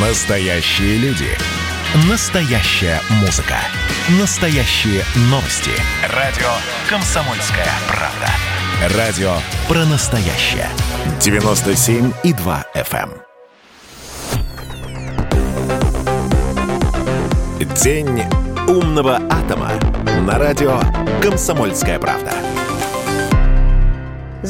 Настоящие люди. Настоящая музыка. Настоящие новости. Радио «Комсомольская правда». Радио про настоящее. 97,2 FM. эм. День умного атома. На радио «Комсомольская правда».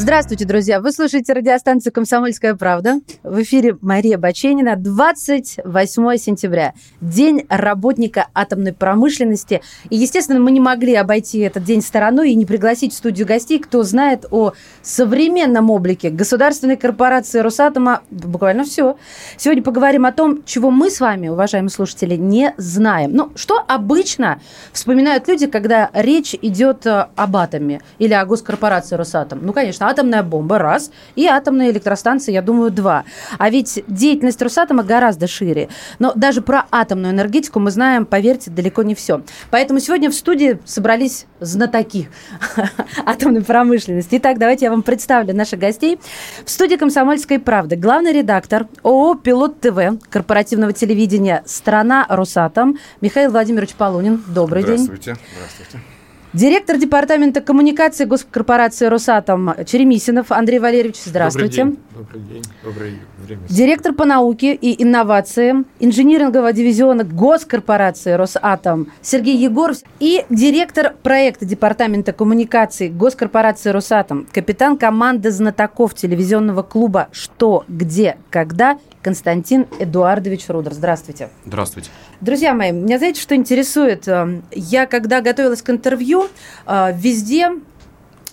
Здравствуйте, друзья! Вы слушаете радиостанцию «Комсомольская правда». В эфире Мария Баченина. 28 сентября. День работника атомной промышленности. И, естественно, мы не могли обойти этот день стороной и не пригласить в студию гостей, кто знает о современном облике государственной корпорации «Росатома». Буквально все. Сегодня поговорим о том, чего мы с вами, уважаемые слушатели, не знаем. Ну, что обычно вспоминают люди, когда речь идет э, об атоме или о госкорпорации «Росатом»? Ну, конечно, атомная бомба – раз, и атомная электростанция, я думаю, два. А ведь деятельность Росатома гораздо шире. Но даже про атомную энергетику мы знаем, поверьте, далеко не все. Поэтому сегодня в студии собрались знатоки атомной промышленности. Итак, давайте я вам представлю наших гостей. В студии «Комсомольской правды» главный редактор ООО «Пилот ТВ» корпоративного телевидения «Страна Росатом» Михаил Владимирович Полунин. Добрый Здравствуйте. день. Здравствуйте. Директор департамента коммуникации госкорпорации «Росатом» Черемисинов Андрей Валерьевич. Здравствуйте. Добрый день. Добрый день. Доброе время. Директор по науке и инновациям инжинирингового дивизиона госкорпорации «Росатом» Сергей Егоров и директор проекта департамента коммуникации госкорпорации «Росатом», капитан команды знатоков телевизионного клуба «Что, где, когда» Константин Эдуардович Рудер. Здравствуйте. Здравствуйте. Друзья мои, меня знаете, что интересует? Э, я, когда готовилась к интервью, э, везде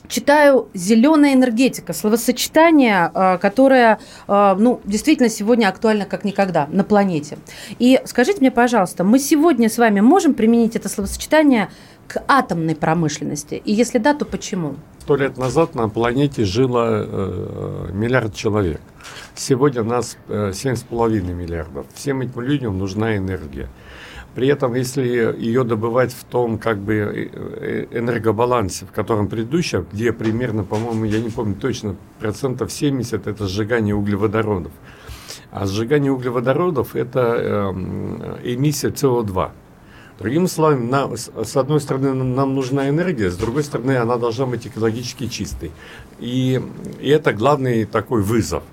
читаю зеленая энергетика, словосочетание, э, которое, ну, действительно сегодня актуально как никогда на планете. И скажите мне, пожалуйста, мы сегодня с вами можем применить это словосочетание к атомной промышленности? И если да, то почему? Сто лет назад на планете жило э, миллиард человек. Сегодня нас 7,5 э, миллиардов. Всем этим людям нужна энергия. При этом, если ее добывать в том как бы э, э, энергобалансе, в котором предыдущем, где примерно, по-моему, я не помню точно, процентов 70 это сжигание углеводородов. А сжигание углеводородов это э, эмиссия СО2. Другими словами, на, с одной стороны нам нужна энергия, с другой стороны она должна быть экологически чистой. И, и это главный такой вызов.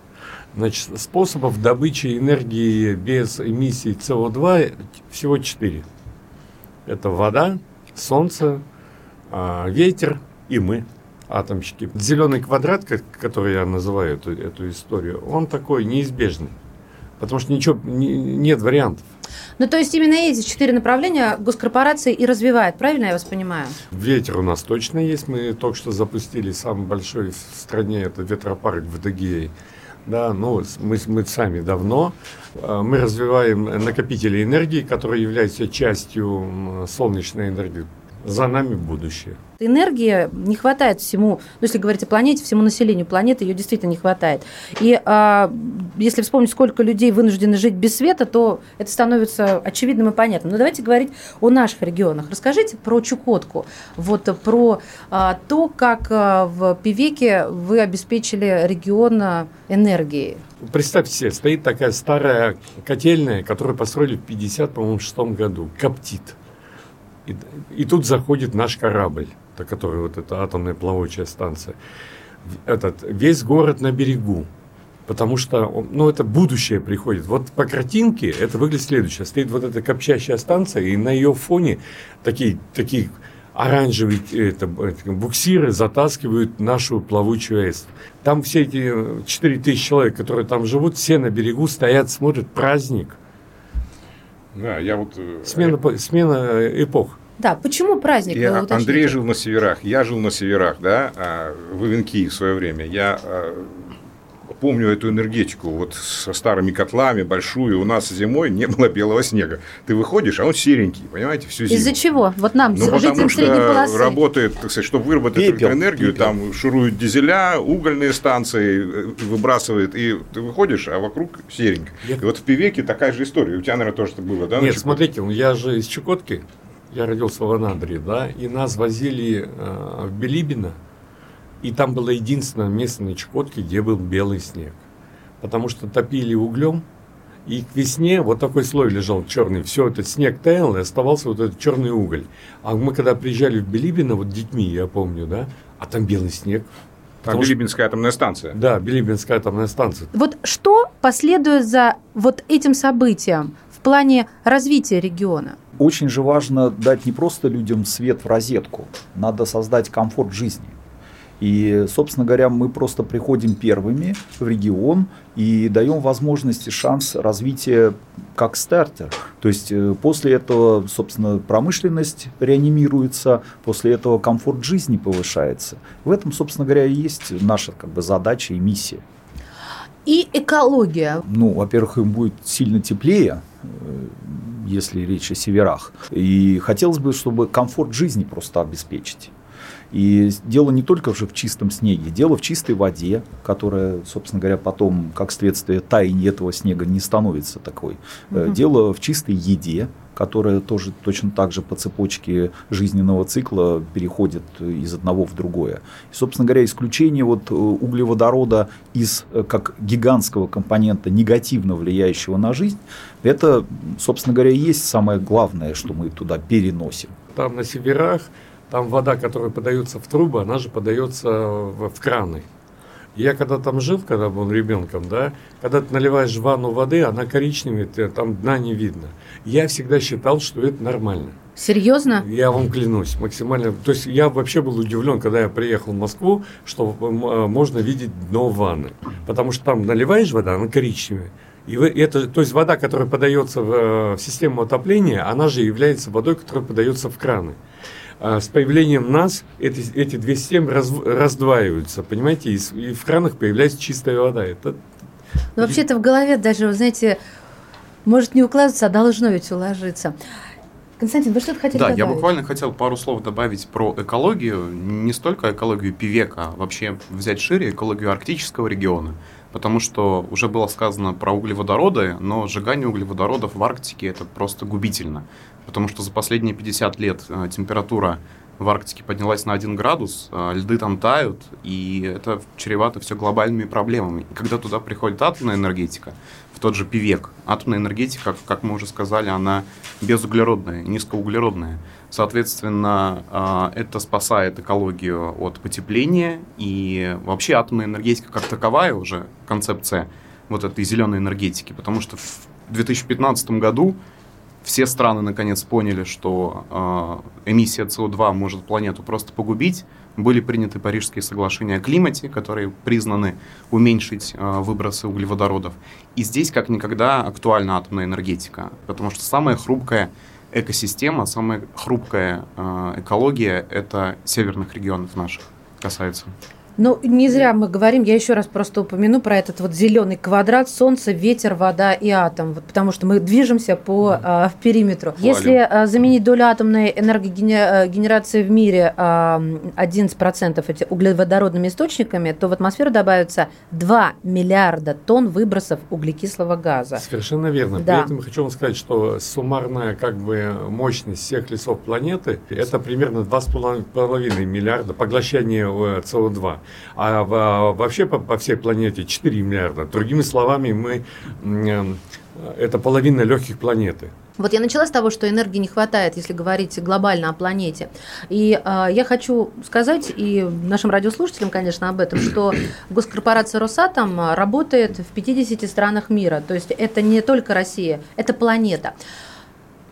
Значит, способов добычи энергии без эмиссии СО2 всего четыре. Это вода, солнце, а, ветер и мы, атомщики. Зеленый квадрат, который я называю эту, эту историю, он такой неизбежный. Потому что ничего, не, нет вариантов. Ну, то есть именно эти четыре направления госкорпорации и развивает, правильно я вас понимаю? Ветер у нас точно есть. Мы только что запустили самый большой в стране, это ветропарк в Дагее. Да, ну, мы, мы сами давно. Э, мы развиваем накопители энергии, которые являются частью солнечной энергии. За нами будущее. Энергии не хватает всему, ну, если говорить о планете, всему населению планеты ее действительно не хватает. И а, если вспомнить, сколько людей вынуждены жить без света, то это становится очевидным и понятным. Но давайте говорить о наших регионах. Расскажите про Чукотку, вот про а, то, как а, в Пивеке вы обеспечили регион а, энергией. Представьте себе, стоит такая старая котельная, которую построили в 50, по-моему, шестом году, коптит. И, и тут заходит наш корабль, который вот эта атомная плавучая станция. Этот, весь город на берегу. Потому что, ну, это будущее приходит. Вот по картинке это выглядит следующее. Стоит вот эта копчащая станция, и на ее фоне такие, такие оранжевые это, буксиры затаскивают нашу плавучую АЭС. Там все эти 4 тысячи человек, которые там живут, все на берегу стоят, смотрят праздник. Да, я вот... Э, смена, смена эпох. Да, почему праздник? Я, Андрей жил на северах, я жил на северах, да, а, в Ивенки в свое время. Я а, помню эту энергетику, вот со старыми котлами, большую. У нас зимой не было белого снега. Ты выходишь, а он серенький, понимаете, всю зиму. Из-за чего? Вот нам, ну, потому что работает, так сказать, чтобы выработать пепел, электроэнергию, пепел. там шуруют дизеля, угольные станции э, выбрасывает, и ты выходишь, а вокруг серенько. И вот в Пивеке такая же история. У тебя, наверное, тоже это было, да? Нет, смотрите, я же из Чукотки, я родился в Анадыре, да, и нас возили э, в Белибино, и там было единственное место на Чукотке, где был белый снег. Потому что топили углем, И к весне вот такой слой лежал черный. Все, этот снег таял, и оставался вот этот черный уголь. А мы когда приезжали в Билибино, вот детьми, я помню, да, а там белый снег. Там Билибинская атомная станция. Да, Билибинская атомная станция. Вот что последует за вот этим событием в плане развития региона? Очень же важно дать не просто людям свет в розетку, надо создать комфорт жизни. И, собственно говоря, мы просто приходим первыми в регион и даем возможность и шанс развития как стартер. То есть э, после этого, собственно, промышленность реанимируется, после этого комфорт жизни повышается. В этом, собственно говоря, и есть наша как бы, задача и миссия. И экология. Ну, во-первых, им будет сильно теплее, э, если речь о северах. И хотелось бы, чтобы комфорт жизни просто обеспечить. И дело не только уже в чистом снеге, дело в чистой воде, которая, собственно говоря, потом, как следствие таяния этого снега, не становится такой. Угу. Дело в чистой еде, которая тоже точно так же по цепочке жизненного цикла переходит из одного в другое. И, собственно говоря, исключение вот э, углеводорода из э, как гигантского компонента, негативно влияющего на жизнь, это, собственно говоря, и есть самое главное, что мы туда переносим. Там на северах там вода, которая подается в трубы, она же подается в, в краны. Я когда там жил, когда был ребенком, да, когда ты наливаешь ванну воды, она коричневая, там дна не видно. Я всегда считал, что это нормально. Серьезно? Я вам клянусь, максимально. То есть я вообще был удивлен, когда я приехал в Москву, что э, можно видеть дно ванны. Потому что там наливаешь вода, она коричневая. И это, то есть вода, которая подается в, э, в систему отопления, она же является водой, которая подается в краны. А с появлением нас эти, эти две системы раз, раздваиваются, понимаете, и, и в кранах появляется чистая вода. Это... Но вообще это в голове даже, вы знаете, может не укладываться, а должно ведь уложиться. Константин, вы что-то хотели да, добавить? я буквально хотел пару слов добавить про экологию. Не столько экологию Пивека, а вообще взять шире экологию арктического региона. Потому что уже было сказано про углеводороды, но сжигание углеводородов в Арктике это просто губительно потому что за последние 50 лет э, температура в Арктике поднялась на 1 градус, э, льды там тают, и это чревато все глобальными проблемами. И когда туда приходит атомная энергетика, в тот же пивек, атомная энергетика, как мы уже сказали, она безуглеродная, низкоуглеродная. Соответственно, э, это спасает экологию от потепления, и вообще атомная энергетика как таковая уже концепция вот этой зеленой энергетики, потому что в 2015 году все страны наконец поняли, что э, эмиссия СО2 может планету просто погубить. Были приняты Парижские соглашения о климате, которые признаны уменьшить э, выбросы углеводородов. И здесь как никогда актуальна атомная энергетика, потому что самая хрупкая экосистема, самая хрупкая э, экология это северных регионов наших касается. Ну, не зря мы говорим, я еще раз просто упомяну про этот вот зеленый квадрат, солнце, ветер, вода и атом, вот, потому что мы движемся по а, периметру. Валим. Если а, заменить долю атомной энергогенерации в мире а, 11% эти углеводородными источниками, то в атмосферу добавится 2 миллиарда тонн выбросов углекислого газа. Совершенно верно. Да. При этом хочу вам сказать, что суммарная как бы мощность всех лесов планеты это примерно 2,5 миллиарда поглощения СО2. А вообще по, по всей планете 4 миллиарда. Другими словами, мы э, это половина легких планеты. Вот я начала с того, что энергии не хватает, если говорить глобально о планете. И э, я хочу сказать и нашим радиослушателям, конечно, об этом, что госкорпорация Росатом работает в 50 странах мира. То есть это не только Россия, это планета.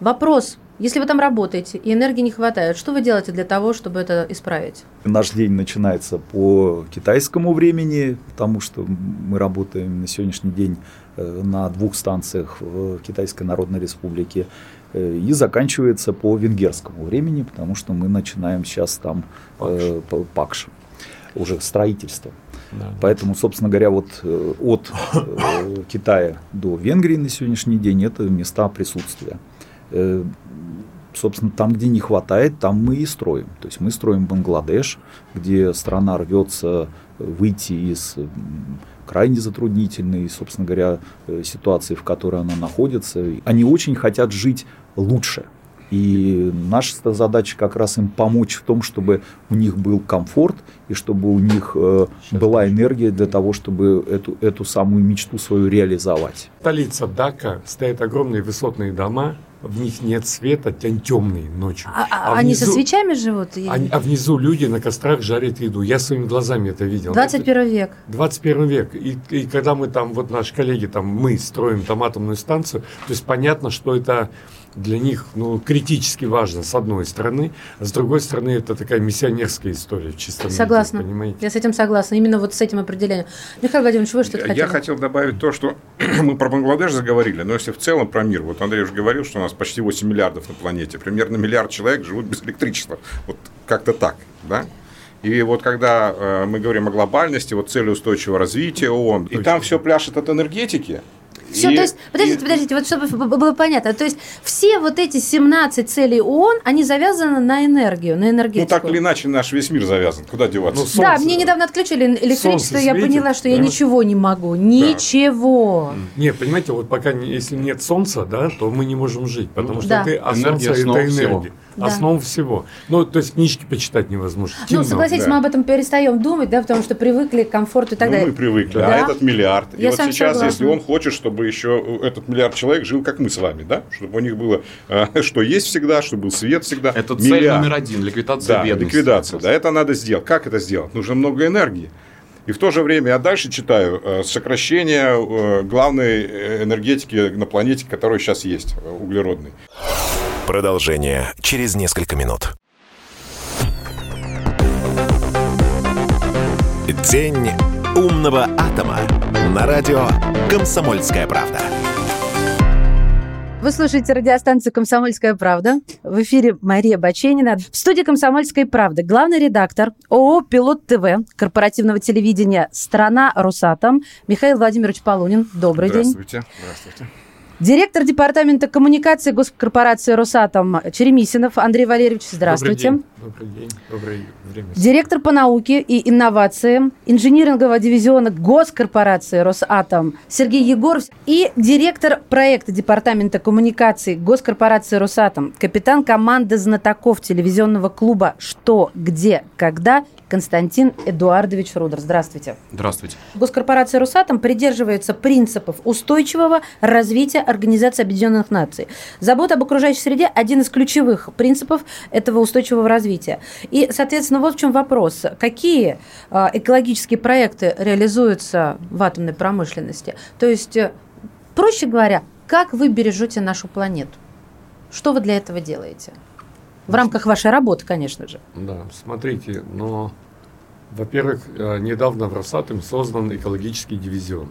Вопрос, если вы там работаете и энергии не хватает, что вы делаете для того, чтобы это исправить? Наш день начинается по китайскому времени, потому что мы работаем на сегодняшний день э, на двух станциях в Китайской Народной Республике э, и заканчивается по венгерскому времени, потому что мы начинаем сейчас там э, пакш, уже строительство. Да. Поэтому, собственно говоря, вот э, от Китая до Венгрии на сегодняшний день это места присутствия собственно, там, где не хватает, там мы и строим. То есть мы строим Бангладеш, где страна рвется выйти из крайне затруднительной, собственно говоря, э, ситуации, в которой она находится. Они очень хотят жить лучше. И наша задача как раз им помочь в том, чтобы у них был комфорт и чтобы у них э, была энергия для того, чтобы эту, эту самую мечту свою реализовать. Столица Дака стоят огромные высотные дома, в них нет света, тень темный ночью. А, а они внизу, со свечами живут? Они, а внизу люди на кострах жарят еду. Я своими глазами это видел. 21 это, век. 21 век. И, и когда мы там, вот наши коллеги, там, мы строим там атомную станцию, то есть понятно, что это для них ну, критически важно, с одной стороны, а с другой стороны, это такая миссионерская история в чистом Согласна. Виде, понимаете? Я с этим согласна. Именно вот с этим определением. Михаил Владимирович, вы что-то хотели? Я хотел добавить то, что мы про Бангладеш заговорили, но если в целом про мир, вот Андрей уже говорил, что у нас почти 8 миллиардов на планете, примерно миллиард человек живут без электричества. Вот как-то так, да? И вот когда э, мы говорим о глобальности, вот цели устойчивого развития ООН, и там все пляшет от энергетики, все, и, то есть, подождите, и, подождите, вот чтобы было понятно. То есть все вот эти 17 целей ООН, они завязаны на энергию, на энергетику. Ну, так или иначе, наш весь мир завязан. Куда деваться? Ну, солнце, да, мне недавно отключили электричество, я поняла, что да? я ничего не могу. Ничего. Да. Не, понимаете, вот пока, если нет солнца, да, то мы не можем жить, потому что да. ты, а солнце – это энергия. Всего да. всего. Ну, то есть книжки почитать невозможно. Ну, Темно. Ну, согласитесь, да. мы об этом перестаем думать, да, потому что привыкли к комфорту и так ну, далее. мы привыкли, да. а этот миллиард. Я и вот сейчас, согласна. если он хочет, чтобы еще этот миллиард человек жил, как мы с вами, да, чтобы у них было, э, что есть всегда, чтобы был свет всегда. Это цель миллиард. номер один, ликвидация да, бедности. ликвидация, да, это надо сделать. Как это сделать? Нужно много энергии. И в то же время я дальше читаю э, сокращение э, главной энергетики на планете, которая сейчас есть, углеродной. Продолжение через несколько минут. День умного атома на радио «Комсомольская правда». Вы слушаете радиостанцию «Комсомольская правда». В эфире Мария Баченина. В студии «Комсомольской правды» главный редактор ООО «Пилот ТВ» корпоративного телевидения «Страна Русатом» Михаил Владимирович Полунин. Добрый Здравствуйте. день. Здравствуйте. Здравствуйте. Директор департамента коммуникации госкорпорации «Росатом» Черемисинов Андрей Валерьевич, здравствуйте. Добрый день. Доброе время. Директор по науке и инновациям инжинирингового дивизиона госкорпорации «Росатом» Сергей Егоров и директор проекта департамента коммуникации госкорпорации «Росатом», капитан команды знатоков телевизионного клуба «Что, где, когда» Константин Эдуардович Рудер. Здравствуйте. Здравствуйте. Госкорпорация «Росатом» придерживается принципов устойчивого развития Организации Объединенных Наций. Забота об окружающей среде – один из ключевых принципов этого устойчивого развития. И, соответственно, вот в чем вопрос. Какие а, экологические проекты реализуются в атомной промышленности? То есть, э, проще говоря, как вы бережете нашу планету? Что вы для этого делаете? В рамках вашей работы, конечно же. Да, смотрите, но, во-первых, э, недавно в Росатом создан экологический дивизион.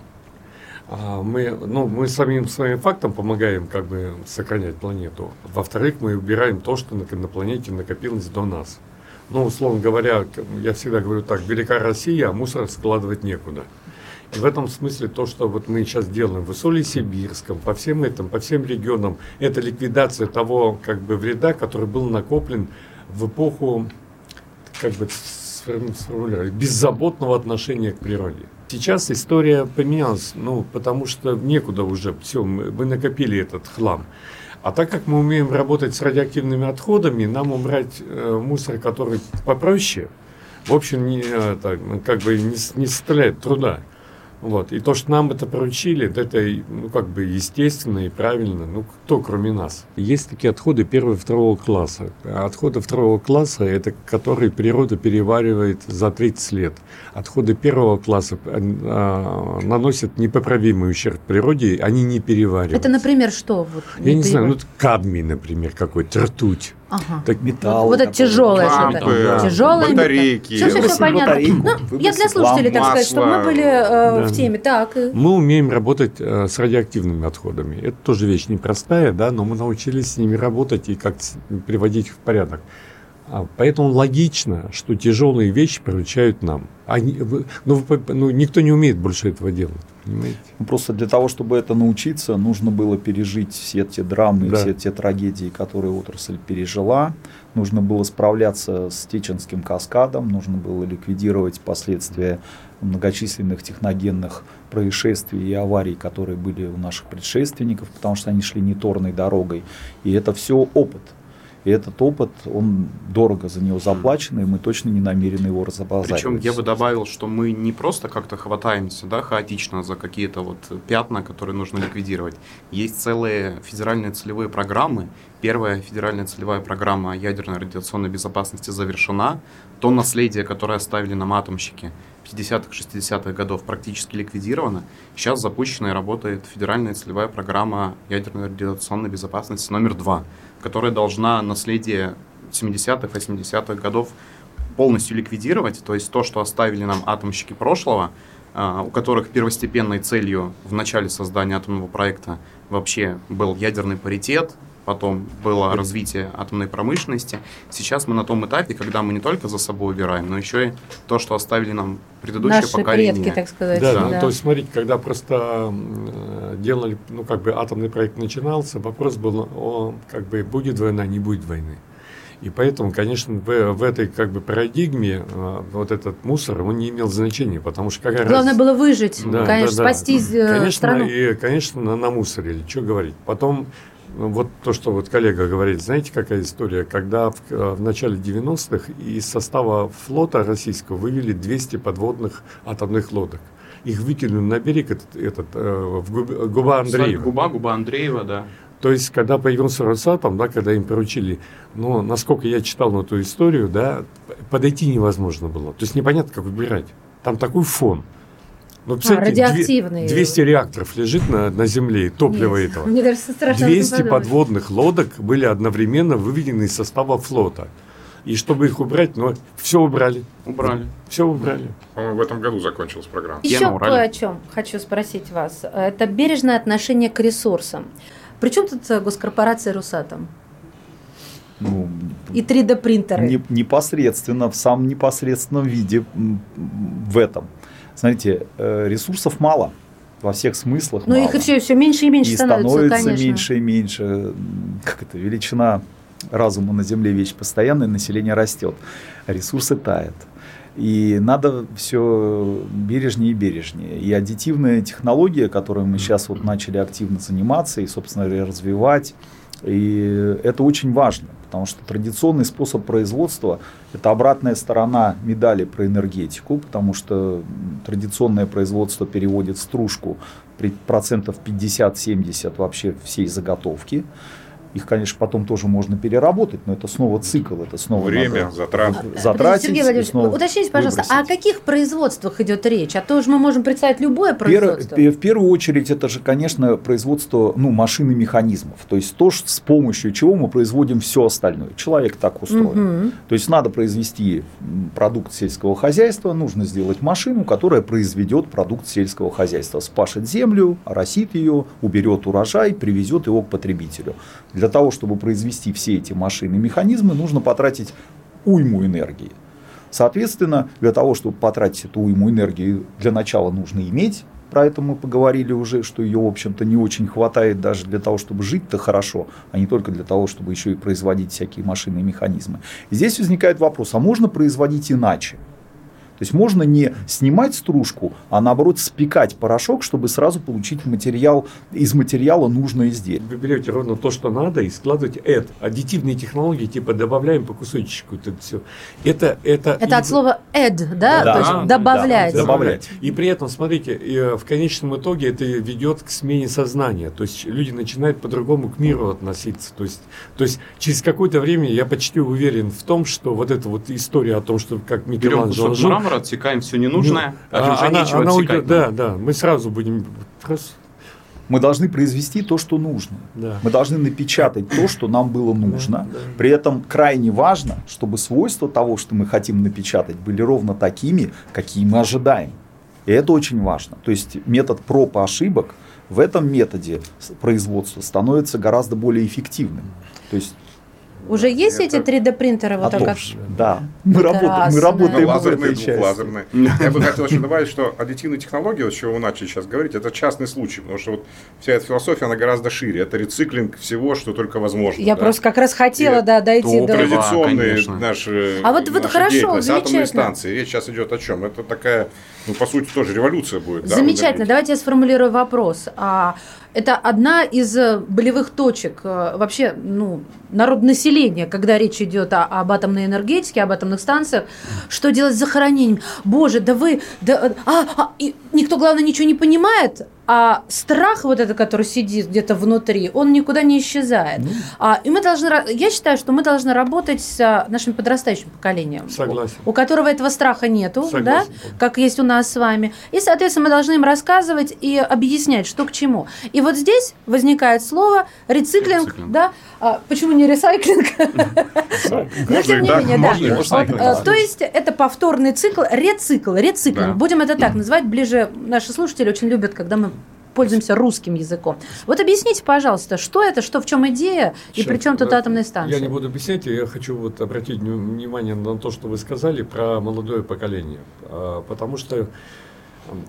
А мы, ну, мы самим своим фактом помогаем как бы сохранять планету. Во-вторых, мы убираем то, что на, на планете накопилось до нас. Ну, условно говоря, я всегда говорю так, велика Россия, а мусор складывать некуда. В этом смысле то, что вот мы сейчас делаем в Усолье-Сибирском, по всем этим, по всем регионам, это ликвидация того как бы вреда, который был накоплен в эпоху, как бы беззаботного отношения к природе. Сейчас история поменялась, ну, потому что некуда уже, все, мы, мы накопили этот хлам. А так как мы умеем работать с радиоактивными отходами, нам убрать э, мусор, который попроще, в общем, не, э, так, как бы не, не составляет труда. Вот. И то, что нам это поручили, это ну, как бы естественно и правильно. Ну, кто кроме нас? Есть такие отходы первого и второго класса. А отходы второго класса – это которые природа переваривает за 30 лет. Отходы первого класса а, наносят непоправимый ущерб природе, они не перевариваются. Это, например, что? Вот, Я не знаю, ну, кадмий, например, какой-то, ртуть. Ага. Так металл. Вот, вот это тяжелое что-то. Да. Тяжелое батарейки. Все, все, все понятно. Ну, я для слушателей, так сказать, чтобы мы были э, да. в теме. Так. Мы умеем работать э, с радиоактивными отходами. Это тоже вещь непростая, да, но мы научились с ними работать и как приводить их в порядок. А, поэтому логично, что тяжелые вещи поручают нам. Они, ну, ну, никто не умеет больше этого делать. Понимаете? Ну, просто для того, чтобы это научиться, нужно было пережить все те драмы, да. все те трагедии, которые отрасль пережила. Нужно было справляться с Теченским каскадом, нужно было ликвидировать последствия многочисленных техногенных происшествий и аварий, которые были у наших предшественников, потому что они шли неторной дорогой. И это все опыт – И этот опыт, он дорого за него заплачен, и мы точно не намерены его разобазаривать. Причем я бы добавил, что мы не просто как-то хватаемся да, хаотично за какие-то вот пятна, которые нужно ликвидировать. Есть целые федеральные целевые программы. Первая федеральная целевая программа ядерной радиационной безопасности завершена. То наследие, которое оставили нам атомщики 50-х, 60-х годов, практически ликвидировано. Сейчас запущена и работает федеральная целевая программа ядерной радиационной безопасности номер два которая должна наследие 70-х, 80-х годов полностью ликвидировать, то есть то, что оставили нам атомщики прошлого, а, у которых первостепенной целью в начале создания атомного проекта вообще был ядерный паритет, потом было развитие атомной промышленности. Сейчас мы на том этапе, когда мы не только за собой убираем, но еще и то, что оставили нам предыдущее Наши поколение. предки, так сказать. Да, да. ну, то есть, смотрите, когда просто э, делали, ну, как бы атомный проект начинался, вопрос был, о, как бы, будет война, не будет войны. И поэтому, конечно, в, в этой как бы парадигме э, вот этот мусор, он не имел значения, потому что какая Главное разница? было выжить, Да, конечно, да, да. спасти э, конечно, страну. И, конечно, на, намусорили, что говорить. Потом, вот то, что вот коллега говорит, знаете, какая история? Когда в, э, в начале 90-х из состава флота российского вывели 200 подводных атомных лодок. Их выкинули на берег этот, этот, э, в Губ- Губа Андреева. Губа, губа Андреева, да. То есть, когда появился Росатом, да, когда им поручили, ну, насколько я читал эту историю, да, подойти невозможно было. То есть, непонятно, как убирать. Там такой фон. Ну, представляете, радиоактивный. 200 реакторов лежит на, на земле, топливо Нет, этого. Мне даже страшно об этом 200 подумать. подводных лодок были одновременно выведены из состава флота. И чтобы их убрать, ну, все убрали. Убрали. Все убрали. По-моему, в этом году закончилась программа. Еще кое о чем хочу спросить вас. Это бережное отношение к ресурсам. Причем тут э, госкорпорация Русатом Ну, и 3D-принтеры? не- непосредственно, в самом непосредственном виде в этом. Смотрите, э, ресурсов мало во всех смыслах. Ну, мало. их и все, все меньше и меньше и становится, становится конечно. меньше и меньше. Как это, величина разума на Земле вещь постоянная, население растет, ресурсы тают. И надо все бережнее и бережнее. И аддитивная технология, которой мы сейчас вот начали активно заниматься и, собственно развивать, и это очень важно, потому что традиционный способ производства – это обратная сторона медали про энергетику, потому что традиционное производство переводит стружку при процентов 50-70 вообще всей заготовки. Их, конечно, потом тоже можно переработать, но это снова цикл, это снова Время, надо затраты. затратить. Сергей Валерьевич, снова уточните, пожалуйста, а о выбросить. каких производствах идет речь? А то же мы можем представить любое Пер- производство. пе- в первую очередь это же, конечно, производство ну, машин и механизмов. То есть то, с помощью чего мы производим все остальное. Человек так устроен. Мгм. То есть надо произвести продукт сельского хозяйства, нужно сделать машину, которая произведет продукт сельского хозяйства. Спашет землю, оросит ее, уберет урожай, привезет его к потребителю. Для того, чтобы произвести все эти машины и механизмы, нужно потратить уйму энергии. Соответственно, для того, чтобы потратить эту уйму энергии, для начала нужно иметь. Про это мы поговорили уже, что ее, в общем-то, не очень хватает даже для того, чтобы жить-то хорошо, а не только для того, чтобы еще и производить всякие машины и механизмы. И здесь возникает вопрос, а можно производить иначе? То есть можно не снимать стружку, а наоборот спекать порошок, чтобы сразу получить материал, из материала нужное изделие. Вы берете ровно то, что надо, и складываете это. Аддитивные технологии, типа добавляем по кусочку это все. Это, это, Это от и- слова add, да? Да, То есть добавлять. да, добавлять. И при этом, смотрите, э, в конечном итоге это ведет к смене сознания. То есть люди начинают по-другому к миру относиться. То есть, то есть через какое-то время я почти уверен в том, что вот эта вот история о том, что как Микеланджело жил, мрамора, отсекаем все ненужное, ну, а уже она- нечего она отсекать. уйдет, да, да, мы сразу будем раз, Мы должны произвести то, что нужно. да. Мы должны напечатать то, что нам было нужно. Да, да. При этом крайне важно, чтобы свойства того, что мы хотим напечатать, были ровно такими, какие мы ожидаем. И это очень важно. То есть метод проб и ошибок в этом методе производства становится гораздо более эффективным. То есть, Уже есть эти Это- 3D-принтеры? Вот так да, мы работаем, мы работаем в лазерные, двухлазерные. Я бы хотел еще добавить, что аддитивные технологии, вот с чего вы начали сейчас говорить, это частный случай, потому что вот вся эта философия, она гораздо шире. Это рециклинг всего, что только возможно. Я да. просто как раз хотела И да, дойти до... традиционные наши, А вот- вот хорошо, замечательно. станции. Речь сейчас идет о чем? Это такая, ну, по сути, тоже революция будет. Замечательно. Давайте я сформулирую вопрос. А это одна из э, болевых точек э, вообще ну, народонаселения, когда речь идет о, об атомной энергетике, об атомных станциях. Что делать с захоронением? Боже, да вы... Да, а, а, и никто, главное, ничего не понимает, а страх вот этот, который сидит где-то внутри, он никуда не исчезает. Ну. А, и мы должны, я считаю, что мы должны работать с а, нашим подрастающим поколением. Согласен. У, у которого этого страха нету, Согласен. да, как есть у нас с вами. И, соответственно, мы должны им рассказывать и объяснять, что к чему. И вот здесь возникает слово рециклинг, рециклинг. да. А, почему не ресайклинг? Но тем не менее, да. Э, то есть это повторный цикл, рецикл, рециклинг. Будем это так называть. Ближе наши слушатели очень любят, когда мы пользуемся русским языком. Вот объясните, пожалуйста, что это, что в чем идея и при чем тут атомная станция? Я не буду объяснять, я хочу вот обратить внимание на то, что вы сказали про молодое поколение, а, потому что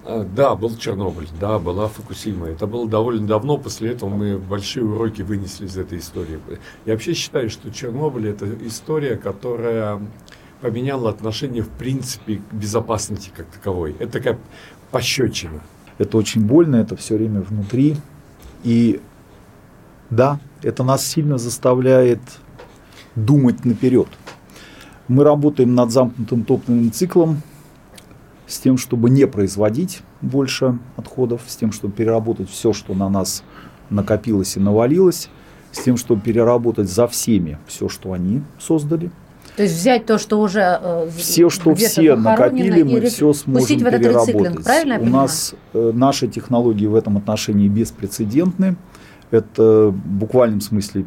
а, да, был Чернобыль, да, была Фукусима. Это было довольно давно, после этого мы большие уроки вынесли из этой истории. Я вообще считаю, что Чернобыль – это история, которая поменяла отношение, в принципе, к безопасности как таковой. Это такая пощечина. Это очень больно, это все время внутри. И да, это нас сильно заставляет думать наперед. Мы работаем над замкнутым топливным циклом, с тем, чтобы не производить больше отходов, с тем, чтобы переработать все, что на нас накопилось и навалилось, с тем, чтобы переработать за всеми все, что они создали. То есть взять то, что уже э, все, что все накопили, мы все сможем в этот переработать. правильно У нас э, наши технологии в этом отношении беспрецедентны. Это в буквальном смысле,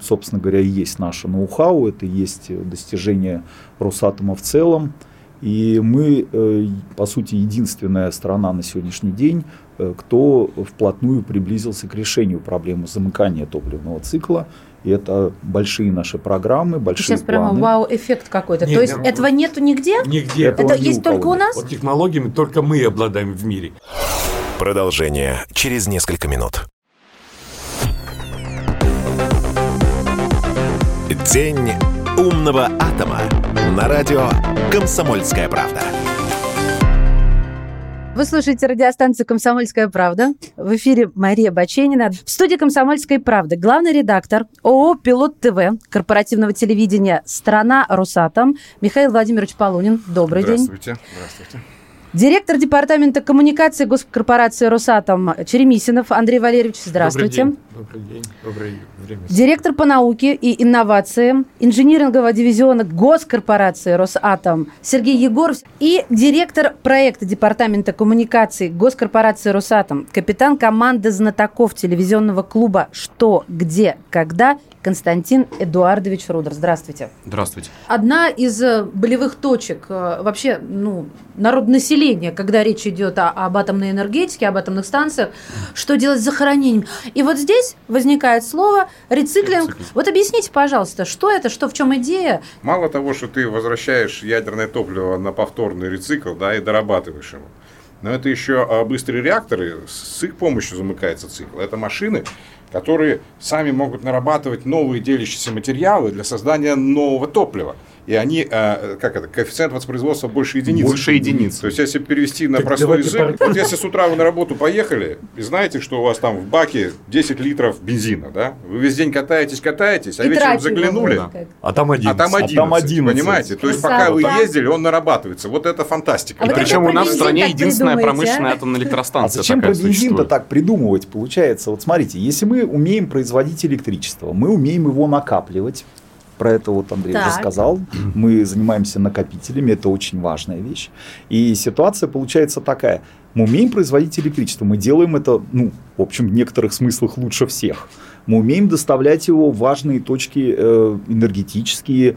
собственно говоря, и есть наше ноу-хау, это и есть достижение Росатома в целом. И мы, э, по сути, единственная страна на сегодняшний день, кто вплотную приблизился к решению проблемы замыкания топливного цикла. И это большие наши программы, большие Сейчас планы. прямо вау-эффект какой-то. То есть нет, этого нету нигде? Нигде. Это есть только у нас? Вот технологиями только мы обладаем в мире. Продолжение через несколько минут. День умного атома на радио «Комсомольская правда». Вы слушаете радиостанцию «Комсомольская правда». В эфире Мария Баченина. В студии «Комсомольской правды» главный редактор ООО «Пилот ТВ» корпоративного телевидения «Страна Русатом» Михаил Владимирович Полунин. Добрый Здравствуйте. день. Здравствуйте. Здравствуйте. Директор департамента коммуникации госкорпорации «Росатом» Черемисинов Андрей Валерьевич, здравствуйте. Добрый день. Добрый день. Доброе время. Директор по науке и инновациям инжинирингового дивизиона госкорпорации «Росатом» Сергей Егоров и директор проекта департамента коммуникации госкорпорации «Росатом», капитан команды знатоков телевизионного клуба «Что, где, когда» Константин Эдуардович Рудер. Здравствуйте. Здравствуйте. Одна из э, болевых точек э, вообще ну, народонаселения, когда речь идет о, об атомной энергетике, об атомных станциях, что делать с захоронением. И вот здесь возникает слово рециклинг. рециклинг. Вот объясните, пожалуйста, что это, что в чем идея? Мало того, что ты возвращаешь ядерное топливо на повторный рецикл, да, и дорабатываешь его. Но это еще а, быстрые реакторы, с их помощью замыкается цикл. Это машины, которые сами могут нарабатывать новые делящиеся материалы для создания нового топлива и они, э, как это, коэффициент воспроизводства больше единиц. Больше единиц. То есть, если перевести на так простой язык, пар... вот если с утра вы на работу поехали, и знаете, что у вас там в баке 10 литров бензина, да, вы весь день катаетесь, катаетесь, а и вечером заглянули, а там 11. А там 11, а там 11 понимаете? То есть, пока вы ездили, он нарабатывается. Вот это фантастика. А и причем у нас в стране единственная промышленная а? атомная электростанция. А зачем про бензин-то так придумывать? Получается, вот смотрите, если мы умеем производить электричество, мы умеем его накапливать, про это вот Андрей так. уже сказал. Мы занимаемся накопителями, это очень важная вещь. И ситуация получается такая. Мы умеем производить электричество, мы делаем это, ну, в общем, в некоторых смыслах лучше всех. Мы умеем доставлять его в важные точки э, энергетические,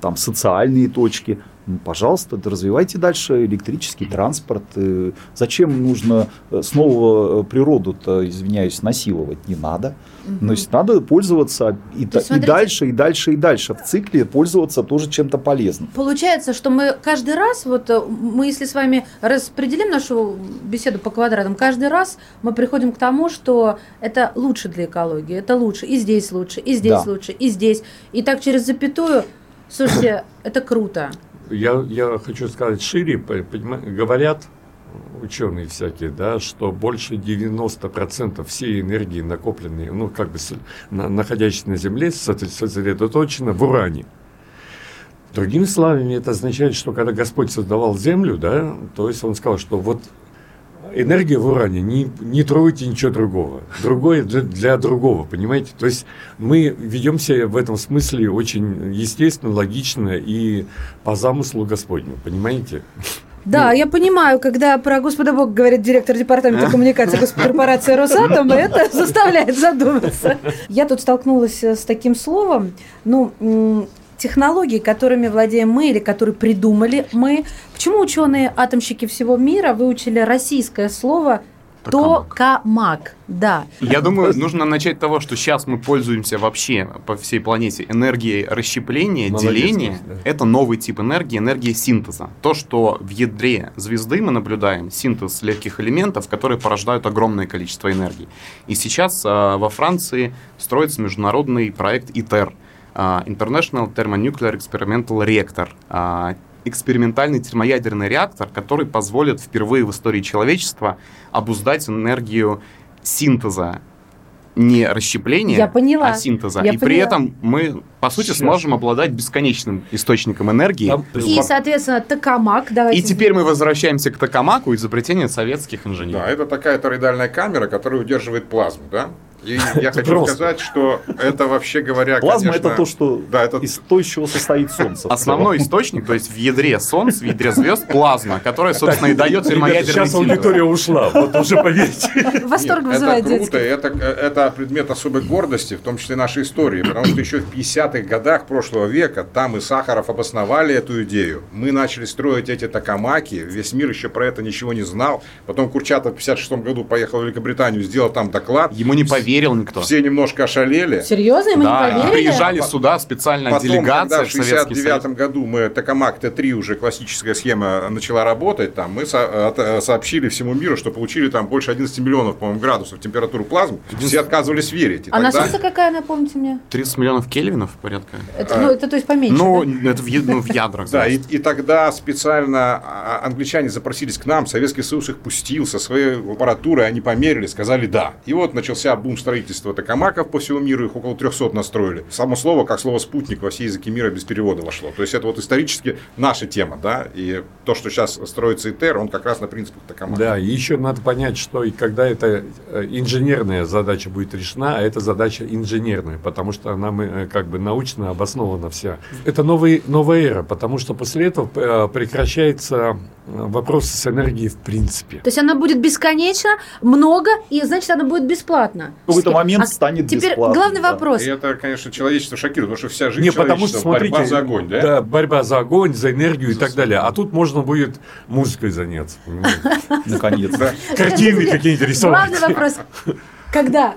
там, социальные точки. Пожалуйста, развивайте дальше электрический транспорт. Э, зачем нужно э, снова э, природу-то, извиняюсь, насиловать? Не надо. Угу. То есть надо пользоваться и, То и дальше, и дальше, и дальше. В цикле пользоваться тоже чем-то полезным. Получается, что мы каждый раз, вот мы если с вами распределим нашу беседу по квадратам, каждый раз мы приходим к тому, что это лучше для экологии, это лучше, и здесь лучше, и здесь да. лучше, и здесь. И так через запятую, слушайте, это круто я, я хочу сказать шире, говорят, ученые всякие, да, что больше 90% всей энергии, накопленной, ну, как бы на, находящейся на Земле, сосредоточена в уране. Другими словами, это означает, что когда Господь создавал Землю, да, то есть Он сказал, что вот энергия в уране, не, не трогайте ничего другого. Другое для, для другого, понимаете? То есть мы ведем себя в этом смысле очень естественно, логично и по замыслу Господню, понимаете? Да, ну. я понимаю, когда про Господа Бога говорит директор департамента коммуникации госкорпорации Росатом, это заставляет задуматься. Я тут столкнулась с таким словом, ну, технологии, которыми владеем мы или которые придумали мы. Почему ученые-атомщики всего мира выучили российское слово Токамак, да. Я думаю, нужно начать с того, что сейчас мы пользуемся вообще по всей планете энергией расщепления, Молодец, деления. Да. Это новый тип энергии, энергия синтеза. То, что в ядре звезды мы наблюдаем, синтез легких элементов, которые порождают огромное количество энергии. И сейчас э, во Франции строится международный проект ИТЕР, International Thermonuclear Experimental Reactor, э, экспериментальный термоядерный реактор, который позволит впервые в истории человечества обуздать энергию синтеза не расщепления, Я поняла. а синтеза. Я и поняла. при этом мы, по сути, Сейчас. сможем обладать бесконечным источником энергии. Там, и, соответственно, токамак. Давайте. И теперь мы возвращаемся к токамаку, изобретению советских инженеров. Да, это такая тороидальная камера, которая удерживает плазму, да? И я хочу просто. сказать, что это вообще говоря, Плазма конечно, это то, что да, это... из то, из чего состоит Солнце. Основной источник, то есть в ядре Солнца, в ядре звезд, плазма, которая, собственно, и дает термоядерный Сейчас аудитория ушла, вот уже поверьте. Восторг вызывает Это круто, это, это предмет особой гордости, в том числе нашей истории, потому что еще в 50-х годах прошлого века там и Сахаров обосновали эту идею. Мы начали строить эти токамаки, весь мир еще про это ничего не знал. Потом Курчатов в 56 году поехал в Великобританию, сделал там доклад. Ему не поверили верил никто. Все немножко ошалели. Серьезно? Ему да, не поверили? приезжали сюда специальная Потом, делегация когда в 69 году мы Токамак Т3 уже классическая схема начала работать, там мы со сообщили всему миру, что получили там больше 11 миллионов, по-моему, градусов температуру плазмы. Все отказывались верить. И а тогда... на Солнце какая, напомните мне? 30 миллионов кельвинов порядка. Это, ну, это то есть поменьше, Ну, да? это в, ну, в ядрах. Да, и, и тогда специально а, англичане запросились к нам, Советский Союз их пустил со своей аппаратурой, они померили, сказали да. И вот начался бум строительства Токамак Маков по всему миру, их около 300 настроили. Само слово, как слово «спутник» во все языки мира без перевода вошло. То есть это вот исторически наша тема, да, и то, что сейчас строится ИТЕР, он как раз на принципах Токамака. Да, и еще надо понять, что и когда эта э, инженерная задача будет решена, а это задача инженерная, потому что она э, как бы научно обоснована вся. Это новый, новая эра, потому что после этого э, прекращается вопрос с энергией в принципе. То есть она будет бесконечно, много, и значит она будет бесплатно. В какой-то момент а станет Теперь бесплатно. главный да. вопрос. И это, конечно, человечество шокирует, потому что вся жизнь Не, потому что, смотрите, борьба за огонь, да? Да, борьба за огонь, за энергию за и так далее. А тут можно будет музыкой заняться. Наконец-то. Картины какие-нибудь рисовать. Главный вопрос. Когда?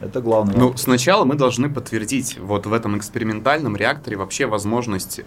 Это главное. Ну, сначала мы должны подтвердить вот в этом экспериментальном реакторе вообще возможность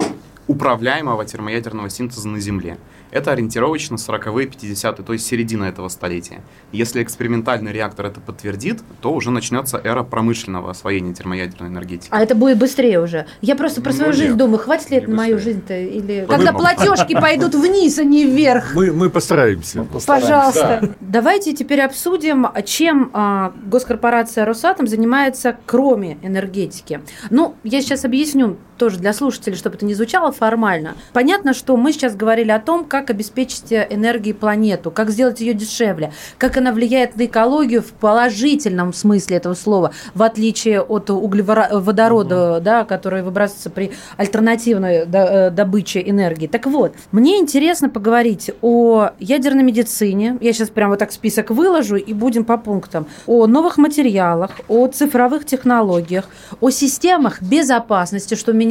управляемого термоядерного синтеза на Земле. Это ориентировочно 40-е, 50-е, то есть середина этого столетия. Если экспериментальный реактор это подтвердит, то уже начнется эра промышленного освоения термоядерной энергетики. А это будет быстрее уже. Я просто про ну, свою нет, жизнь думаю, хватит ли это на мою жизнь-то? Или мы когда платежки пойдут вниз, а не вверх? Мы, мы постараемся. Мы постараемся. Пожалуйста. Да. Давайте теперь обсудим, чем а, госкорпорация Росатом занимается, кроме энергетики. Ну, я сейчас объясню тоже для слушателей, чтобы это не звучало формально. Понятно, что мы сейчас говорили о том, как обеспечить энергией планету, как сделать ее дешевле, как она влияет на экологию в положительном смысле этого слова, в отличие от углеводорода, угу. да, который выбрасывается при альтернативной э, добыче энергии. Так вот, мне интересно поговорить о ядерной медицине. Я сейчас прямо вот так список выложу и будем по пунктам. О новых материалах, о цифровых технологиях, о системах безопасности, что меня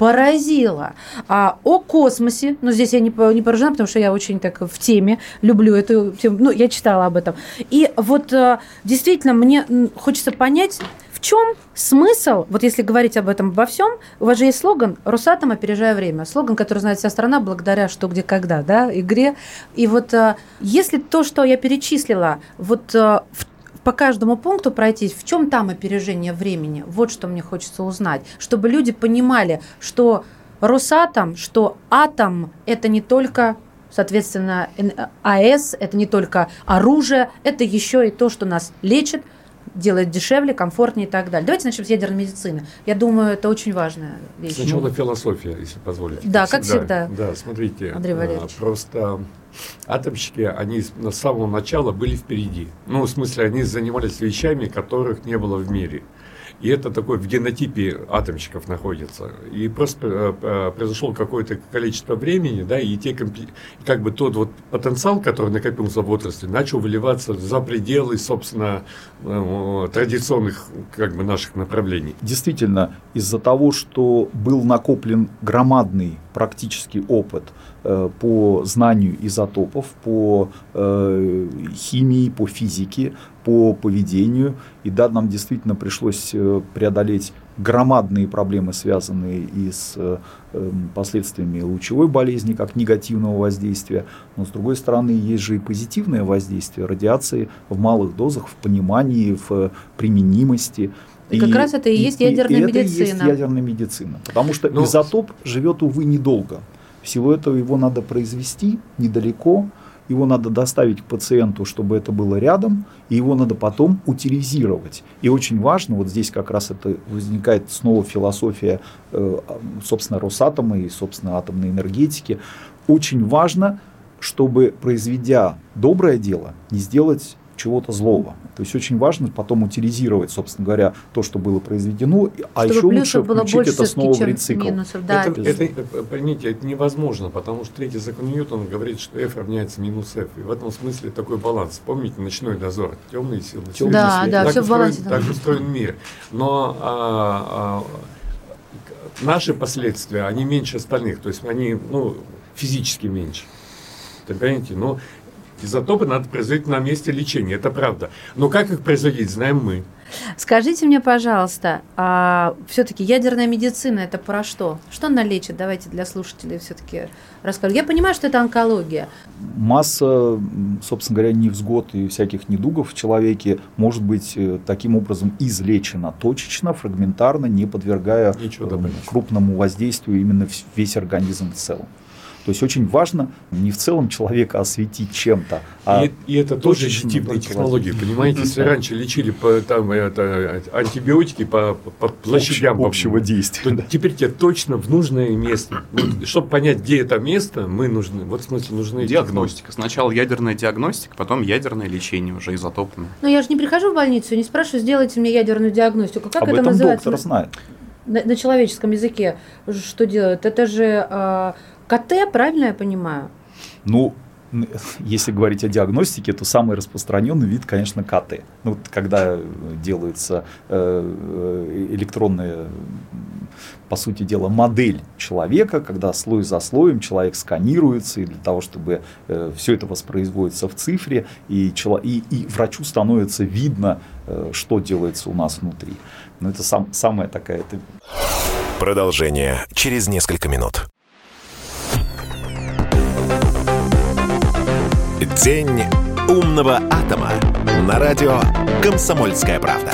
поразило. А о космосе, ну здесь я не, не поражена, потому что я очень так в теме, люблю эту тему, ну я читала об этом. И вот э, действительно мне хочется понять, в чем смысл, вот если говорить об этом во всем, у вас же есть слоган «Росатом, опережая время». Слоган, который знает вся страна благодаря «Что, где, когда», да, игре. И вот э, если то, что я перечислила, вот э, в по каждому пункту пройтись, в чем там опережение времени. Вот что мне хочется узнать, чтобы люди понимали, что Росатом, что атом – это не только Соответственно, АЭС – это не только оружие, это еще и то, что нас лечит, делает дешевле, комфортнее и так далее. Давайте начнем с ядерной медицины. Я думаю, это очень важная вещь. Сначала философия, если позволите. Да, как всегда. Да, смотрите. Андрей а, Валерьевич. Просто атомщики, они с самого начала были впереди. Ну, в смысле, они занимались вещами, которых не было в мире. И это такой в генотипе атомщиков находится. И просто э, э, произошло какое-то количество времени, да, и те как бы тот вот потенциал, который накопился в отрасли, начал выливаться за пределы, собственно, э, традиционных как бы наших направлений. Действительно, из-за того, что был накоплен громадный практический опыт по знанию изотопов, по э, химии, по физике, по поведению, и да, нам действительно пришлось э, преодолеть громадные проблемы, связанные и с э, эм, последствиями лучевой болезни, как негативного воздействия, но с другой стороны есть же и позитивное воздействие радиации в малых дозах, в понимании, в э, применимости. И как раз это и есть ядерная это и есть медицина. ядерная медицина. Потому что Ну, изотоп живет, увы, недолго. В силу этого его надо произвести недалеко, его надо доставить к пациенту, чтобы это было рядом, и его надо потом утилизировать. И очень важно, вот здесь как раз это возникает снова философия, э, собственно, Росатома и, собственно, атомной энергетики. Очень важно, чтобы, произведя доброе дело, не сделать чего-то злого. То есть очень важно потом утилизировать, собственно говоря, то, что было произведено, а Чтобы еще лучше включить больше это снова в рецикл. минусов. Да. Это, это, э, поймите, это невозможно, потому что третий закон Ньютона говорит, что F равняется минус F. И в этом смысле такой баланс. Помните ночной дозор? Темные силы. Темные Да, силы. да, так все в устроен, балансе. Так устроен мир. Но а, а, наши последствия, они меньше остальных. То есть они ну, физически меньше. Понимаете? Но изотопы надо производить на месте лечения, это правда. Но как их производить, знаем мы. Скажите мне, пожалуйста, а все-таки ядерная медицина это про что? Что она лечит? Давайте для слушателей все-таки расскажу. Я понимаю, что это онкология. Масса, собственно говоря, невзгод и всяких недугов в человеке может быть э, таким образом излечена точечно, фрагментарно, не подвергая Ничего э, крупному воздействию именно весь организм в целом. То есть очень важно не в целом человека осветить чем-то, а и, и это тоже типные технологии, понимаете? Если раньше лечили по, там, это, антибиотики по, по площадям, по- общего действия. то да. теперь тебе точно в нужное место. Вот, чтобы понять, где это место, мы нужны. Вот в смысле нужны Диагностика. Сначала ядерная диагностика, потом ядерное лечение уже изотопами. Но я же не прихожу в больницу и не спрашиваю, сделайте мне ядерную диагностику. Как Об это этом называется? доктор знает. На, на человеческом языке что делают? Это же а, КТ, правильно я понимаю? Ну, если говорить о диагностике, то самый распространенный вид, конечно, КТ. Ну, вот когда э, делается э, э, электронная, по сути дела, модель человека, когда слой за слоем человек сканируется, и для того, чтобы все это воспроизводится в цифре, и, и, и врачу становится видно, э, что делается у нас внутри. Но это сам, самая такая... Это Продолжение через несколько минут. День умного атома на радио «Комсомольская правда».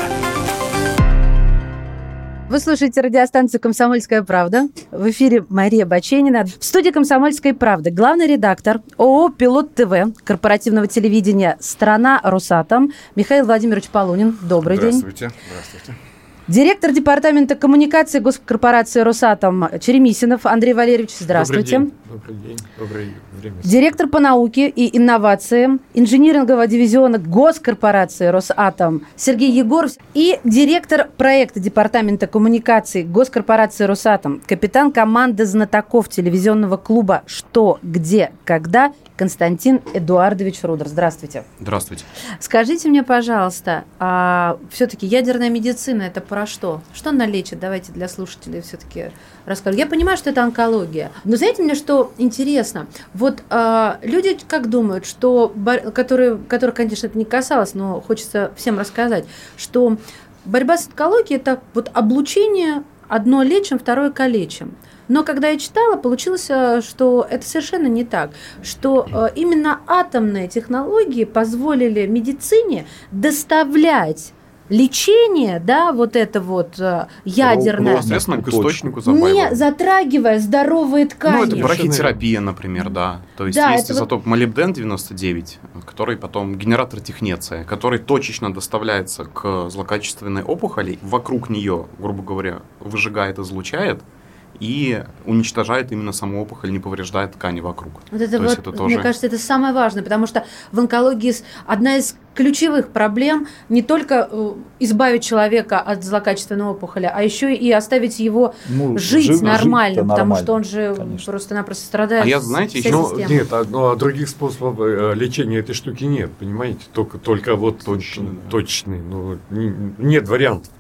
Вы слушаете радиостанцию «Комсомольская правда». В эфире Мария Баченина. В студии «Комсомольской правды» главный редактор ООО «Пилот ТВ» корпоративного телевидения «Страна Росатом» Михаил Владимирович Полунин. Добрый день. Здравствуйте. Здравствуйте. Директор департамента коммуникации госкорпорации «Росатом» Черемисинов Андрей Валерьевич. Здравствуйте. Добрый день. Добрый день. Доброе время. Директор по науке и инновациям инжинирингового дивизиона госкорпорации «Росатом» Сергей Егоров и директор проекта департамента коммуникаций госкорпорации «Росатом», капитан команды знатоков телевизионного клуба «Что, где, когда» Константин Эдуардович Рудер. Здравствуйте. Здравствуйте. Скажите мне, пожалуйста, а все-таки ядерная медицина это про что? Что она лечит? Давайте для слушателей все-таки расскажу. Я понимаю, что это онкология. Но знаете мне, что интересно? Вот а, люди как думают, что, которые, которых, конечно, это не касалось, но хочется всем рассказать, что борьба с онкологией это вот облучение одно лечим, второе калечим. Но когда я читала, получилось, э, что это совершенно не так, что э, именно атомные технологии позволили медицине доставлять лечение, да, вот это вот э, ядерное, Непосредственно к точку. источнику не затрагивая здоровые ткани. Ну, это брахитерапия, например, да. То есть Да, есть это вот- изотоп молибден-99, который потом генератор технеция, который точечно доставляется к злокачественной опухоли, вокруг нее, грубо говоря, выжигает, излучает и уничтожает именно саму опухоль, не повреждая ткани вокруг. Вот это То вот, это тоже- мне кажется, это самое важное, потому что в онкологии одна из ключевых проблем не только э, избавить человека от злокачественной опухоли, а еще и оставить его Ну, жить жив- нормально, жить-то потому нормально, что он же конечно. просто-напросто страдает. А я, знаете, еще- Ну, нет, а, ну, а других способов э, лечения этой штуки нет, понимаете? Только, только вот Точно, м, да. точный. Ну, не- нет вариантов.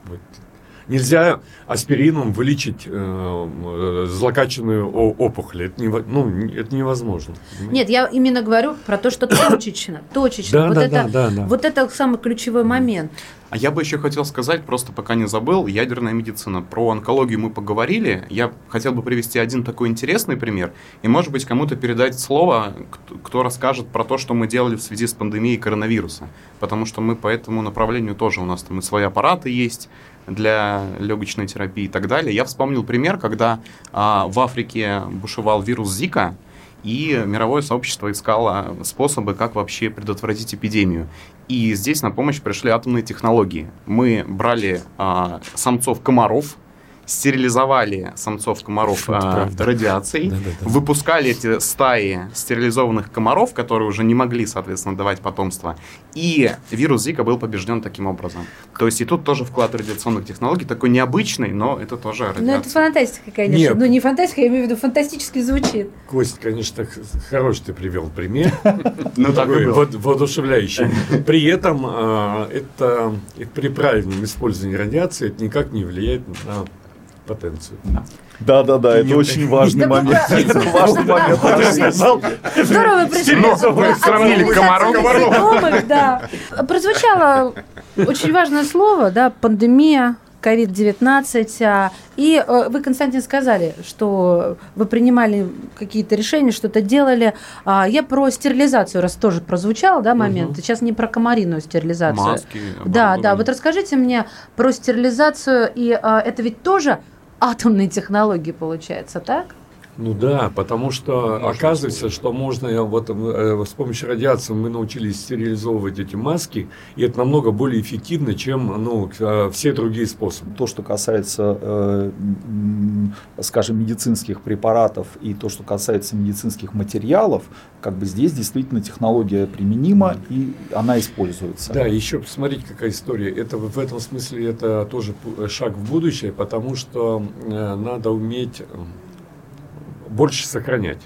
Нельзя аспирином вылечить э, э, злокачественную о- опухоль. Это, ну, не- это невозможно. Нет, я именно говорю про то, что точечно, точечно. Да, вот, да, это, да, да, да. вот это самый ключевой момент. А я бы еще хотел сказать, просто пока не забыл, ядерная медицина. Про онкологию мы поговорили. Я хотел бы привести один такой интересный пример. И, может быть, кому-то передать слово, кто, кто расскажет про то, что мы делали в связи с пандемией коронавируса. Потому что мы по этому направлению тоже, у нас там и свои аппараты есть для легочной терапии и так далее. Я вспомнил пример, когда а, в Африке бушевал вирус Зика, и мировое сообщество искало способы, как вообще предотвратить эпидемию. И здесь на помощь пришли атомные технологии. Мы брали а, самцов комаров, стерилизовали самцов комаров а, радиацией, Да-да-да. выпускали эти стаи стерилизованных комаров, которые уже не могли, соответственно, давать потомство. И вирус Зика был побежден таким образом. То есть и тут тоже вклад радиационных технологий такой необычный, но это тоже Ну, это радиация. фантастика, конечно. Нет. Ну, не фантастика, я имею в виду, фантастически звучит. Кость, конечно, хороший ты привел пример. Ну, Такой воодушевляющий. При этом а, это при правильном использовании радиации это никак не влияет на потенцию. Да, да, да, это очень важный момент. Это важный момент. Здорово вы пришли. Вы сравнили комаров. да. Прозвучало очень важное слово, да, пандемия, COVID-19. а, И э, вы, Константин, сказали, что вы принимали какие-то решения, что-то делали. А, Я про стерилизацию, раз тоже прозвучал, да, момент. Сейчас не про комариную стерилизацию. Маски, Да, да. Вот расскажите мне про стерилизацию. И а, это ведь тоже атомные технологии, получается, так? Ну да, потому что Можно оказывается, что можно э, вот э, с помощью радиации мы научились стерилизовывать эти маски, и это намного более эффективно, чем ну, э, все другие способы. То, что касается, э, скажем, медицинских препаратов и то, что касается медицинских материалов, как бы здесь действительно технология применима и она используется. Да, еще посмотрите, какая история. Это в этом смысле это тоже пу- шаг в будущее, потому что э, надо уметь э, больше сохранять.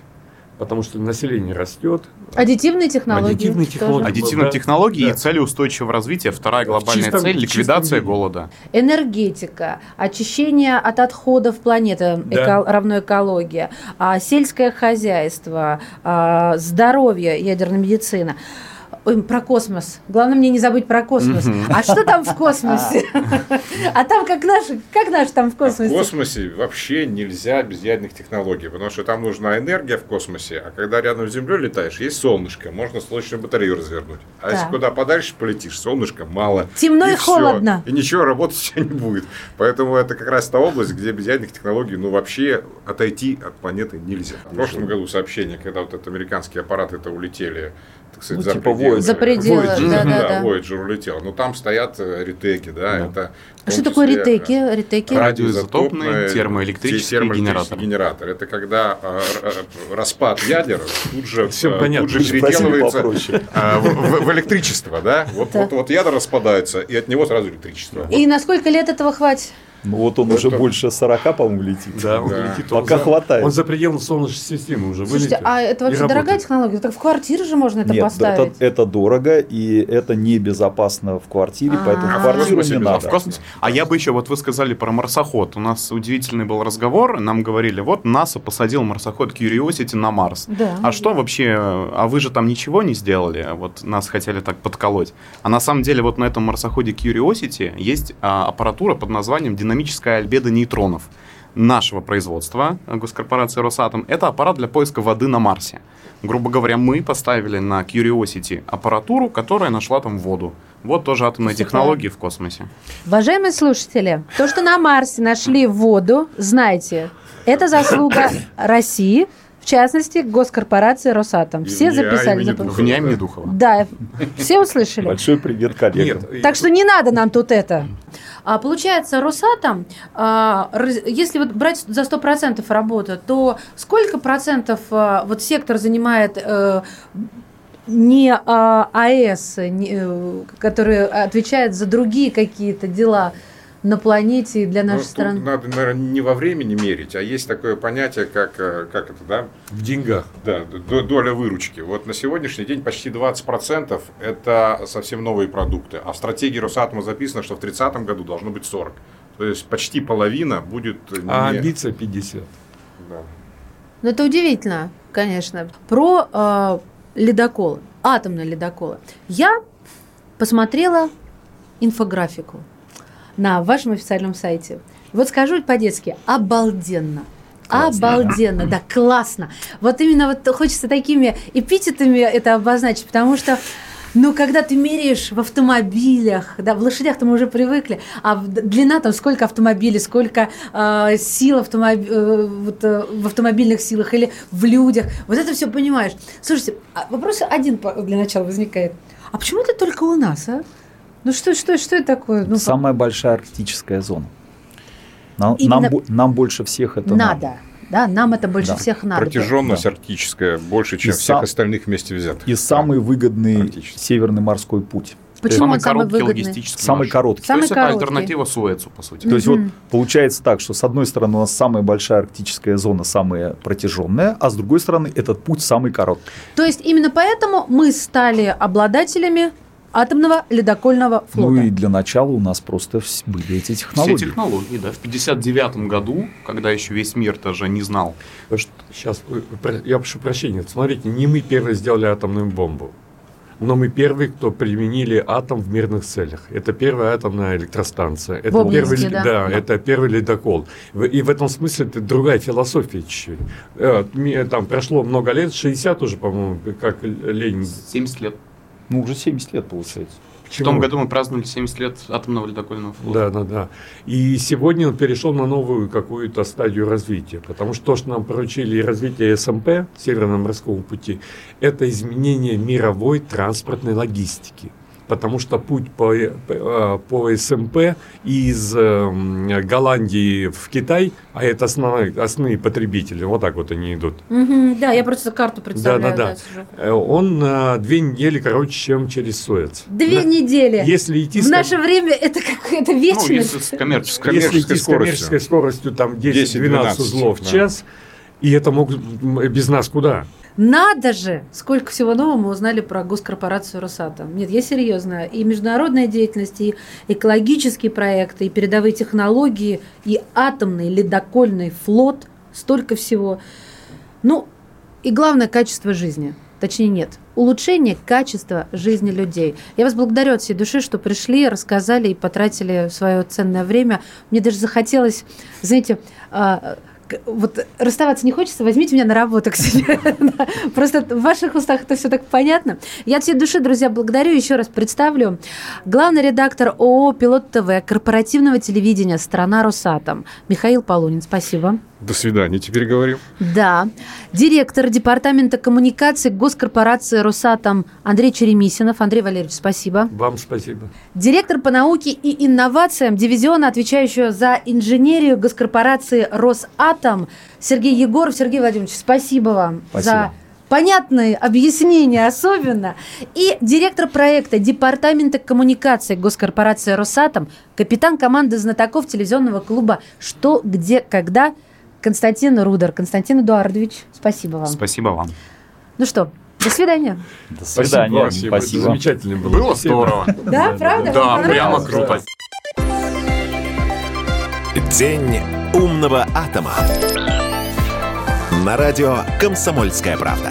Потому что население растет. Аддитивные технологии. Аддитивные технологии. Аддитивные Да. технологии Да. и цели устойчивого развития. Вторая глобальная чистом- цель – ликвидация голода. Энергетика, очищение от отходов планеты, Да. эко- равно экология, а, сельское хозяйство, а, здоровье, ядерная медицина. Ой, про космос. Главное мне не забыть про космос. А что там в космосе? А там как наш, как наш там в А в космосе? космосе вообще нельзя без ядерных технологий, потому что там нужна энергия в космосе, а когда рядом с Землей летаешь, есть солнышко, можно солнечную батарею развернуть. А если куда подальше полетишь, солнышка мало. Темно и холодно. И ничего работать не будет. Поэтому это как раз та область, где без ядерных технологий ну вообще отойти от планеты нельзя. В прошлом году сообщение, когда вот это американские аппараты это улетели, так сказать, Ну, за типа пределы. Voyager. За пределы, Voyager, да-да-да. Voyager улетел. Но там стоят э, ретеки, да, это... в А что такое числе, э, ретеки? Ретеки? Радиоизотопный термоэлектрический термоэлектрический генератор. генератор. Это когда э, распад ядер тут же, Всем понятно. тут же переделывается э, в, в- в электричество. Да? Вот, Так. вот, вот ядра распадаются, и от него сразу электричество. И на сколько лет этого хватит? Ну вот он Ну, уже это- больше 40, по-моему, летит. Да, он Да. летит, он Пока за- хватает. Он за пределы Солнечной системы уже Слушайте, вылетел. а это вообще дорогая работает. технология? Так в квартире же можно это Нет, поставить. это, это дорого, и это небезопасно в квартире, поэтому А. в квартиру космосе не. А надо. в космосе. А я бы еще, вот вы сказали про марсоход. У нас удивительный был разговор. Нам говорили, вот НАСА посадил марсоход Curiosity на Марс. Да. А что вообще, а вы же там ничего не сделали? Вот нас хотели так подколоть. А на самом деле вот на этом марсоходе Curiosity есть а, аппаратура под названием динамическая альбедо нейтронов нашего производства, э, госкорпорации Росатом. Это аппарат для поиска воды на Марсе. Грубо говоря, мы поставили на Curiosity аппаратуру, которая нашла там воду. Вот тоже атомные технологии в космосе. Уважаемые слушатели, то, что на Марсе нашли воду, знайте, это заслуга России, в частности, госкорпорации Росатом. Все вне, а записали. имени Духова. Да, все услышали. Большой привет коллегам. Нет, Так что не надо нам тут это. А, получается, Росатом, а, если вот брать за 100% работу, то сколько процентов а, вот сектор занимает э, не а, АЭС, не, э, который отвечает за другие какие-то дела на планете и для Ну, нашей тут страны? надо, наверное, не во времени мерить, а есть такое понятие, как, э, как это, да, в деньгах. Да, до- доля выручки. Вот на сегодняшний день почти 20% это совсем новые продукты. А в стратегии Росатома записано, что в 30 году должно быть 40. То есть почти половина будет не... А амбиция 50. Да. Ну, это удивительно, конечно. Про э, ледоколы, атомные ледоколы. Я посмотрела инфографику на вашем официальном сайте. Вот скажу по-детски, обалденно. Обалденно, да, классно. Вот именно вот хочется такими эпитетами это обозначить, потому что ну, когда ты меряешь в автомобилях, да, в лошадях-то мы уже привыкли, а длина там сколько автомобилей, сколько э, сил автомоб- э, вот, э, в автомобильных силах или в людях, вот это все понимаешь. Слушайте, а вопрос один для начала возникает. А почему это только у нас, а? Ну что, что, что это такое? Ну, Самая большая арктическая зона. Нам, Именно- нам нам больше всех это надо. Да, нам это больше Да. всех надо. Протяженность арктическая больше, чем И всех сам- остальных вместе взятых. И самый выгодный северный морской путь. Почему самый он самый короткий выгодный? логистический Самый маршрут. короткий. То Самый есть это короткий. альтернатива Суэцу, по сути. То есть вот получается так, что с одной стороны у нас самая большая арктическая зона, самая протяженная, а с другой стороны этот путь самый короткий. То есть именно поэтому мы стали обладателями атомного ледокольного флота. Ну и для начала у нас просто были эти Все технологии. технологии, да. В 59 году, когда еще весь мир даже не знал, Сейчас, я прошу прощения, смотрите, не мы первые сделали атомную бомбу, но мы первые, кто применили атом в мирных целях. Это первая атомная электростанция. Это Обнинске, первый, да. да, это первый ледокол. И в этом смысле это другая философия чуть-чуть. Э, Там прошло много лет, 60 уже, по-моему, как Ленин. 70 лет. Ну уже 70 лет получается. В том году мы праздновали 70 лет атомного ледокольного Да, флота. да, да. И сегодня он перешел на новую какую-то стадию развития, потому что то, что нам поручили развитие СМП, Северного морского пути, это изменение мировой транспортной логистики. Потому что путь по, э, по, по СМП из эм, Голландии в Китай, а это основные, основные потребители, вот так вот они идут, Мгм, да, я просто карту представляю. Да-да-да. да, сижу. э, он на две недели короче, чем через Суэц. Две На- недели. Если идти В с наше время это какая-то Ну, вечность. если с коммерческой. Если идти с скоростью. коммерческой скоростью там 10-12 10-12, узлов в да. час, и это могут без нас куда? Надо же, сколько всего нового мы узнали про госкорпорацию Росатом. Нет, я серьезно. И международная деятельность, и экологические проекты, и передовые технологии, и атомный ледокольный флот, столько всего. Ну, и главное, качество жизни. Точнее, нет. Улучшение качества жизни людей. Я вас благодарю от всей души, что пришли, рассказали и потратили свое ценное время. Мне даже захотелось, знаете, а, вот расставаться не хочется, возьмите меня на работу к себе. Просто в ваших устах это все так понятно. Я от всей души, друзья, благодарю. Еще раз представлю. Главный редактор ООО «Пилот ТВ» корпоративного телевидения «Страна Росатом» Михаил Полунин. Спасибо. До свидания, теперь говорим. Да. Директор департамента коммуникации госкорпорации «Росатом» Андрей Черемисинов. Андрей Валерьевич, спасибо. Вам спасибо. Директор по науке и инновациям дивизиона, отвечающего за инженерию госкорпорации «Росатом» Сергей Егоров. Сергей Владимирович, спасибо вам Спасибо. за понятные объяснения особенно. И директор проекта Департамента коммуникации госкорпорации «Росатом», капитан команды знатоков телевизионного клуба «Что, где, когда» Константин Рудер. Константин Эдуардович, спасибо вам. Спасибо вам. Ну что, до свидания. До Спасибо. свидания. вам. Спасибо. Замечательно было. Было Спасибо. здорово. Да, правда? Да, прямо круто. День умного атома. На радио «Комсомольская правда».